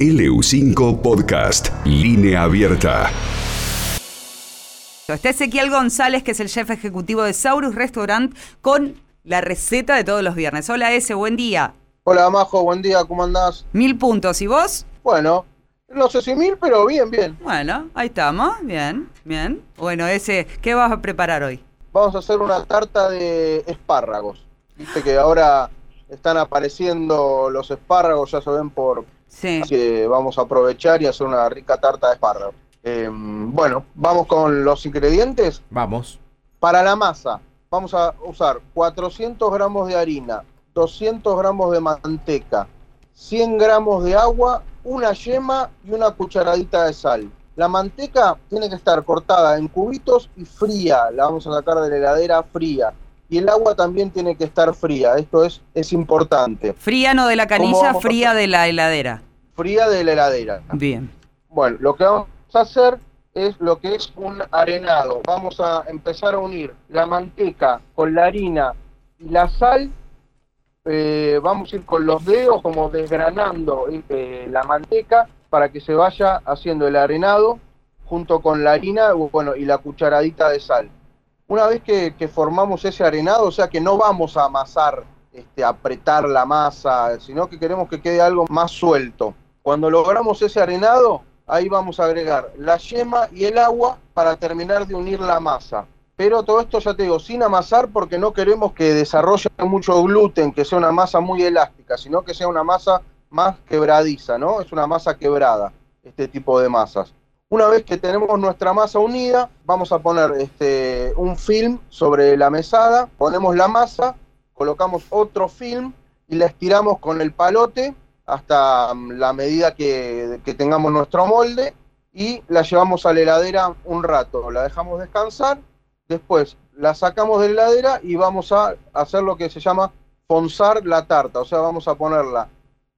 LU5 Podcast, línea abierta. Está Ezequiel González, que es el chef ejecutivo de Saurus Restaurant, con la receta de todos los viernes. Hola, ese, buen día. Hola, Majo, buen día, ¿cómo andás? Mil puntos, ¿y vos? Bueno, no sé si mil, pero bien, bien. Bueno, ahí estamos, bien, bien. Bueno, ese, ¿qué vas a preparar hoy? Vamos a hacer una tarta de espárragos. Viste que ahora están apareciendo los espárragos, ya se ven por... Sí. Así que vamos a aprovechar y hacer una rica tarta de espárragos. Eh, bueno, vamos con los ingredientes. Vamos. Para la masa, vamos a usar 400 gramos de harina, 200 gramos de manteca, 100 gramos de agua, una yema y una cucharadita de sal. La manteca tiene que estar cortada en cubitos y fría, la vamos a sacar de la heladera fría. Y el agua también tiene que estar fría, esto es, es importante. Fría no de la ¿Cómo canilla, fría de la heladera. Fría de la heladera. Bien. Bueno, lo que vamos a hacer es lo que es un arenado. Vamos a empezar a unir la manteca con la harina y la sal. Eh, vamos a ir con los dedos como desgranando eh, la manteca para que se vaya haciendo el arenado junto con la harina bueno, y la cucharadita de sal. Una vez que, formamos ese arenado, o sea que no vamos a amasar, este, apretar la masa, sino que queremos que quede algo más suelto. Cuando logramos ese arenado, ahí vamos a agregar la yema y el agua para terminar de unir la masa. Pero todo esto ya te digo, sin amasar porque no queremos que desarrolle mucho gluten, que sea una masa muy elástica, sino que sea una masa más quebradiza, ¿no? Es una masa quebrada, este tipo de masas. Una vez que tenemos nuestra masa unida, vamos a poner este, un film sobre la mesada, ponemos la masa, colocamos otro film y la estiramos con el palote hasta mm, la medida que, que tengamos nuestro molde y la llevamos a la heladera un rato, la dejamos descansar, después la sacamos de la heladera y vamos a hacer lo que se llama fonzar la tarta, o sea, vamos a ponerla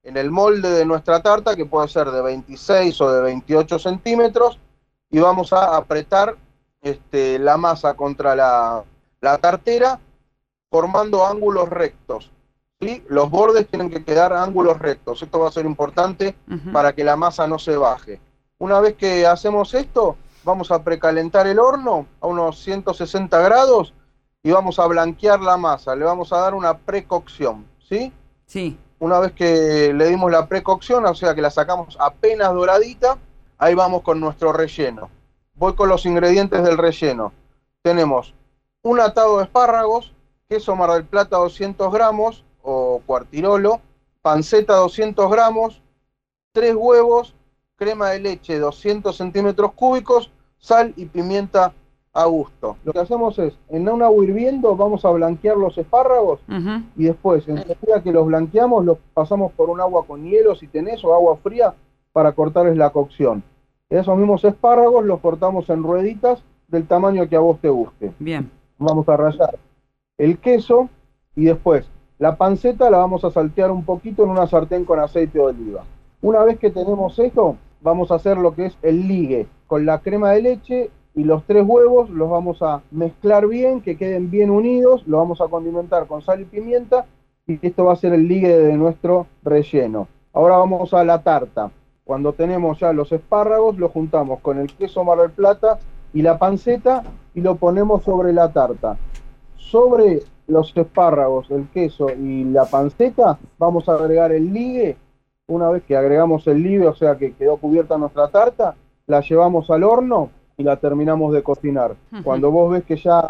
en el molde de nuestra tarta, que puede ser de 26 o de 28 centímetros, y vamos a apretar este, la masa contra la, la tartera, formando ángulos rectos. ¿sí? Los bordes tienen que quedar ángulos rectos. Esto va a ser importante para que la masa no se baje. Una vez que hacemos esto, vamos a precalentar el horno a unos 160 grados y vamos a blanquear la masa. Le vamos a dar una precocción, ¿sí? Sí. Una vez que le dimos la precocción, o sea que la sacamos apenas doradita, ahí vamos con nuestro relleno. Voy con los ingredientes del relleno. Tenemos un atado de espárragos, queso Mar del Plata 200 gramos o cuartirolo, panceta 200 gramos, tres huevos, crema de leche 200 centímetros cúbicos, sal y pimienta a gusto. Lo que hacemos es, en un agua hirviendo vamos a blanquear los espárragos Ujú. y después, enseguida que los blanqueamos, los pasamos por un agua con hielo si tenés o agua fría para cortarles la cocción. Esos mismos espárragos los cortamos en rueditas del tamaño que a vos te guste. Bien. Vamos a rallar el queso y después la panceta la vamos a saltear un poquito en una sartén con aceite de oliva. Una vez que tenemos esto, vamos a hacer lo que es el ligue con la crema de leche y los tres huevos los vamos a mezclar bien, que queden bien unidos, lo vamos a condimentar con sal y pimienta y esto va a ser el ligue de nuestro relleno. Ahora vamos a la tarta. Cuando tenemos ya los espárragos, lo juntamos con el queso Mar del Plata y la panceta y lo ponemos sobre la tarta. Sobre los espárragos, el queso y la panceta, vamos a agregar el ligue. Una vez que agregamos el ligue, o sea que quedó cubierta nuestra tarta, la llevamos al horno y la terminamos de cocinar. Cuando vos ves que ya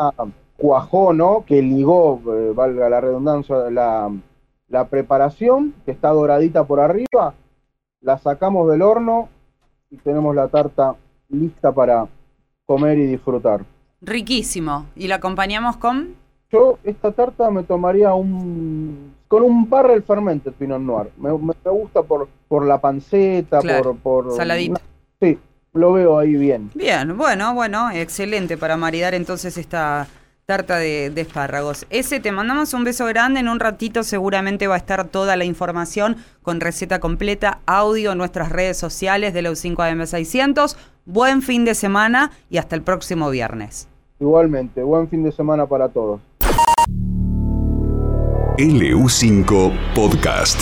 cuajó, ¿no? Que ligó, eh, valga la redundancia, la, la preparación, que está doradita por arriba, la sacamos del horno y tenemos la tarta lista para comer y disfrutar. Riquísimo. ¿Y la acompañamos con? Yo esta tarta me tomaría un con un barrel fermented Pinot Noir. Me, me- me gusta por, por la panceta, Claro, por, por saladita. Sí, lo veo ahí bien. Bien, bueno, bueno, excelente para maridar entonces esta tarta de, de espárragos. Ese, te mandamos un beso grande. En un ratito seguramente va a estar toda la información con receta completa, audio en nuestras redes sociales de los 5 AM600. Buen fin de semana y hasta el próximo viernes. Igualmente, buen fin de semana para todos. LU5 Podcast.